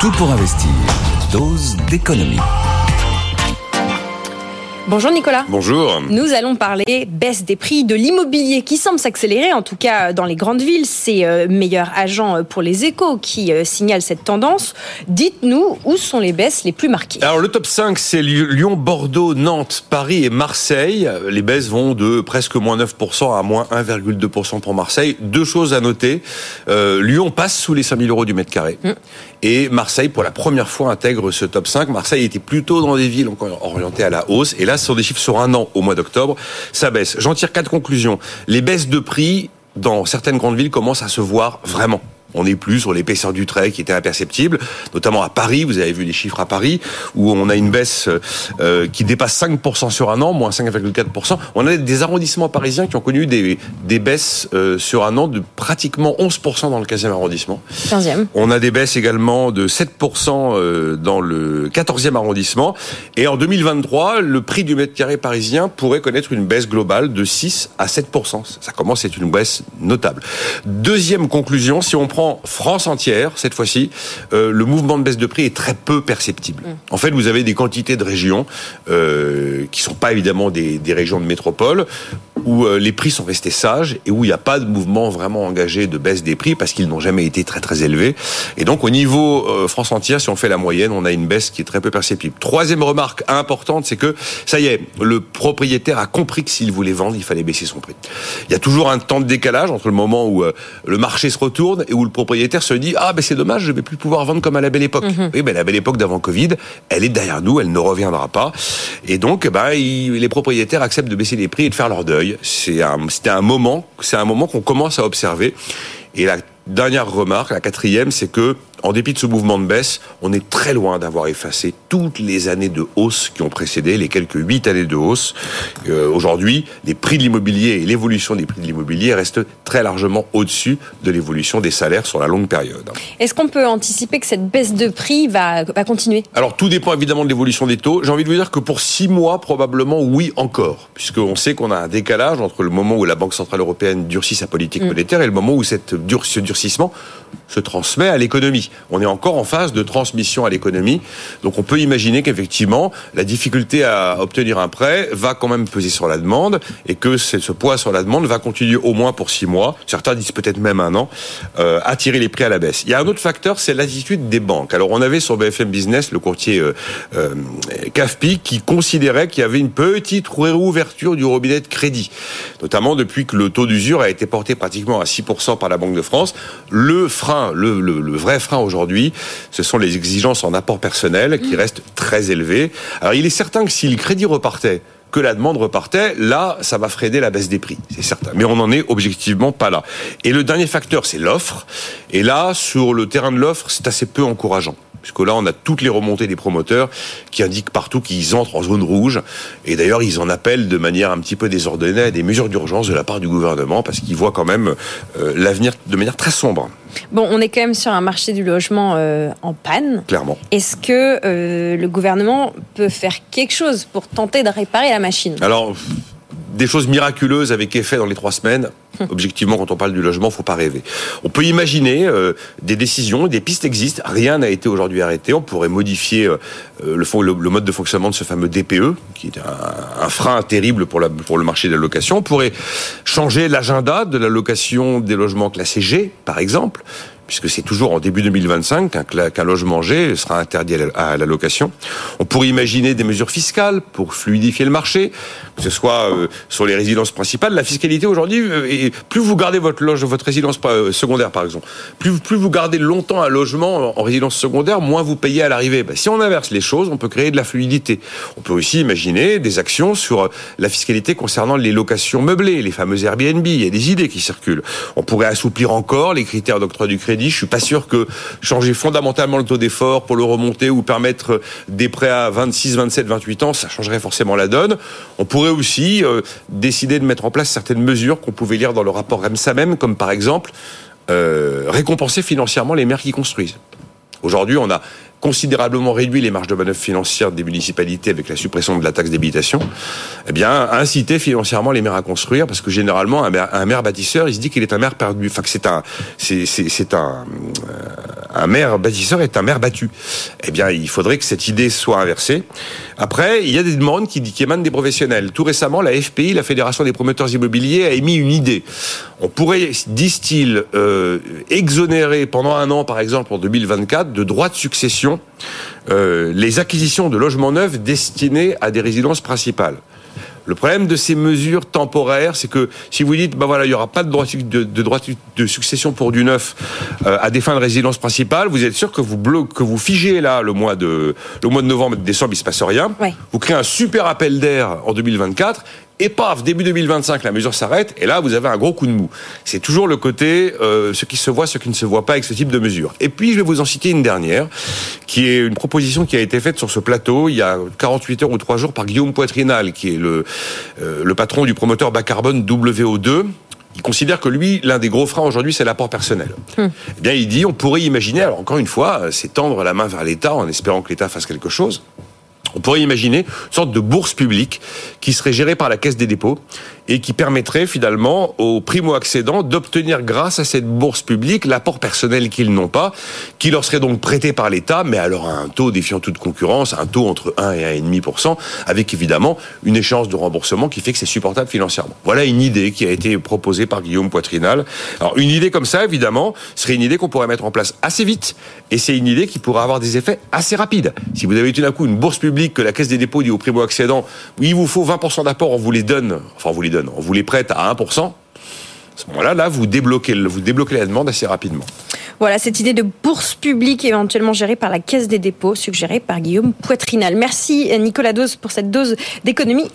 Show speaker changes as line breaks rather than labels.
Tout pour investir. Dose d'économie.
Bonjour Nicolas.
Bonjour.
Nous allons parler baisse des prix de l'immobilier qui semble s'accélérer, en tout cas dans les grandes villes. C'est euh, meilleur agent euh, pour les échos qui euh, signale cette tendance. Dites-nous où sont les baisses les plus marquées.
Alors le top 5, c'est Lyon, Bordeaux, Nantes, Paris et Marseille. Les baisses vont de presque moins 9% à moins 1,2% pour Marseille. Deux choses à noter. Lyon passe sous les 5000 euros du mètre carré. Hum. Et Marseille, pour la première fois, intègre ce top 5. Marseille était plutôt dans des villes orientées à la hausse. Et là, ce sont des chiffres sur un an au mois d'octobre. Ça baisse. J'en tire quatre conclusions. Les baisses de prix dans certaines grandes villes commencent à se voir vraiment. On n'est plus sur l'épaisseur du trait qui était imperceptible, notamment à Paris. Vous avez vu les chiffres à Paris où on a une baisse euh, qui dépasse 5% sur un an, moins 5,4%. On a des arrondissements parisiens qui ont connu des, des baisses euh, sur un an de pratiquement 11% dans le 15e arrondissement.
15e.
On a des baisses également de 7% euh, dans le 14e arrondissement. Et en 2023, le prix du mètre carré parisien pourrait connaître une baisse globale de 6 à 7%. Ça commence à être une baisse notable. Deuxième conclusion, si on prend France entière, cette fois-ci, euh, le mouvement de baisse de prix est très peu perceptible. Mm. En fait, vous avez des quantités de régions euh, qui sont pas évidemment des, des régions de métropole où euh, les prix sont restés sages et où il n'y a pas de mouvement vraiment engagé de baisse des prix parce qu'ils n'ont jamais été très très élevés. Et donc au niveau euh, France entière, si on fait la moyenne, on a une baisse qui est très peu perceptible. Troisième remarque importante, c'est que ça y est, le propriétaire a compris que s'il voulait vendre, il fallait baisser son prix. Il y a toujours un temps de décalage entre le moment où euh, le marché se retourne et où le propriétaire se dit ah ben c'est dommage, je vais plus pouvoir vendre comme à la belle époque. Mhm. Oui, ben la belle époque d'avant Covid, elle est derrière nous, elle ne reviendra pas. Et donc ben, les propriétaires acceptent de baisser les prix et de faire leur deuil c'est c'était un moment, c'est un moment qu'on commence à observer. Et la dernière remarque, la quatrième, c'est que en dépit de ce mouvement de baisse, on est très loin d'avoir effacé toutes les années de hausse qui ont précédé, les quelques huit années de hausse. Euh, aujourd'hui, les prix de l'immobilier et l'évolution des prix de l'immobilier restent très largement au-dessus de l'évolution des salaires sur la longue période.
Est-ce qu'on peut anticiper que cette baisse de prix va, va continuer?
Alors tout dépend évidemment de l'évolution des taux. J'ai envie de vous dire que pour six mois, probablement oui encore, puisqu'on sait qu'on a un décalage entre le moment où la Banque Centrale Européenne durcit sa politique mm. monétaire et le moment où cette ce durcissement se transmet à l'économie. On est encore en phase de transmission à l'économie. Donc on peut imaginer qu'effectivement, la difficulté à obtenir un prêt va quand même peser sur la demande et que ce poids sur la demande va continuer au moins pour six mois, certains disent peut-être même un an, euh, à tirer les prix à la baisse. Il y a un autre facteur, c'est l'attitude des banques. Alors on avait sur BFM Business le courtier euh, euh CAFPI qui considérait qu'il y avait une petite réouverture du robinet de crédit, notamment depuis que le taux d'usure a été porté pratiquement à 6% par la Banque de France. Le frein, le, vrai frein aujourd'hui, ce sont les exigences en apport personnel qui mmh. restent très élevées. Alors il est certain que si le crédit repartait, que la demande repartait, là, ça va freiner la baisse des prix, c'est certain. Mais on n'en est objectivement pas là. Et le dernier facteur, c'est l'offre. Et là, sur le terrain de l'offre, c'est assez peu encourageant puisque là, on a toutes les remontées des promoteurs qui indiquent partout qu'ils entrent en zone rouge. Et d'ailleurs, ils en appellent de manière un petit peu désordonnée à des mesures d'urgence de la part du gouvernement, parce qu'ils voient quand même euh, l'avenir de manière très sombre.
Bon, on est quand même sur un marché du logement euh, en panne.
Clairement.
Est-ce que euh, le gouvernement peut faire quelque chose pour tenter de réparer la machine?
Alors, des choses miraculeuses avec effet dans les trois semaines. Objectivement, quand on parle du logement, faut pas rêver. On peut imaginer euh, des décisions, des pistes existent. Rien n'a été aujourd'hui arrêté. On pourrait modifier euh, le, le, mode de fonctionnement de ce fameux DPE, qui est un, frein terrible pour, la, pour le marché de la location. On pourrait changer l'agenda de la location des logements classés G, par exemple puisque c'est toujours en début 2025 qu'un logement G sera interdit à la location. On pourrait imaginer des mesures fiscales pour fluidifier le marché, que ce soit euh, sur les résidences principales. La fiscalité aujourd'hui, euh, plus vous gardez votre loge, votre résidence euh, secondaire par exemple, plus, plus vous gardez longtemps un logement en résidence secondaire, moins vous payez à l'arrivée. Ben, si on inverse les choses, on peut créer de la fluidité. On peut aussi imaginer des actions sur la fiscalité concernant les locations meublées, les fameuses Airbnb. Il y a des idées qui circulent. On pourrait assouplir encore les critères d'octroi du crédit je suis pas sûr que changer fondamentalement le taux d'effort pour le remonter ou permettre des prêts à 26, 27, 28 ans, ça changerait forcément la donne. On pourrait aussi euh, décider de mettre en place certaines mesures qu'on pouvait lire dans le rapport REMSA même, comme par exemple euh, récompenser financièrement les maires qui construisent. Aujourd'hui, on a considérablement réduit les marges de manœuvre financières des municipalités avec la suppression de la taxe d'habitation, eh bien, inciter financièrement les maires à construire, parce que généralement, un maire, bâtisseur, il se dit qu'il est un maire perdu, enfin que c'est un, c'est, un, euh, un maire bâtisseur est un maire battu. Eh bien, il faudrait que cette idée soit inversée. Après, il y a des demandes qui, émanent des professionnels. Tout récemment, la FPI, la Fédération des promoteurs immobiliers, a émis une idée. On pourrait, disent-ils, euh, exonérer pendant un an, par exemple, en 2024, de droits de succession euh, les acquisitions de logements neufs destinés à des résidences principales. Le problème de ces mesures temporaires, c'est que si vous dites, bah voilà, il n'y aura pas de droit de, de, droit de succession pour du neuf euh, à des fins de résidence principale, vous êtes sûr que vous bloquez, que vous figez là le mois de le mois de novembre et de décembre, il se passe rien.
Ouais.
Vous créez un super appel d'air en 2024 et paf, début 2025, la mesure s'arrête, et là, vous avez un gros coup de mou. C'est toujours le côté euh, ce qui se voit, ce qui ne se voit pas avec ce type de mesure. Et puis, je vais vous en citer une dernière, qui est une proposition qui a été faite sur ce plateau il y a 48 heures ou 3 jours par Guillaume Poitrinal, qui est le, euh, le patron du promoteur bas carbone WO2, il considère que lui, l'un des gros freins aujourd'hui, c'est l'apport personnel.
Hum.
Eh bien, il dit, on pourrait imaginer, alors encore une fois, c'est tendre la main vers l'État en espérant que l'État fasse quelque chose. On pourrait imaginer une sorte de bourse publique qui serait gérée par la Caisse des dépôts et qui permettrait finalement aux primo-accédants d'obtenir grâce à cette bourse publique l'apport personnel qu'ils n'ont pas, qui leur serait donc prêté par l'État, mais alors à un taux défiant toute concurrence, un taux entre 1 et 1,5%, avec évidemment une échéance de remboursement qui fait que c'est supportable financièrement. Voilà une idée qui a été proposée par Guillaume Poitrinal. Alors une idée comme ça, évidemment, serait une idée qu'on pourrait mettre en place assez vite, et c'est une idée qui pourrait avoir des effets assez rapides. Si vous avez tout d'un coup une bourse publique que la Caisse des dépôts dit aux primo-accédants, il vous faut 20% d'apport, on vous les donne, enfin on vous les on vous les prête à 1%, à ce moment-là, là, vous débloquez, vous débloquez la demande assez rapidement.
Voilà cette idée de bourse publique éventuellement gérée par la Caisse des dépôts, suggérée par Guillaume Poitrinal. Merci Nicolas Dose pour cette dose d'économie.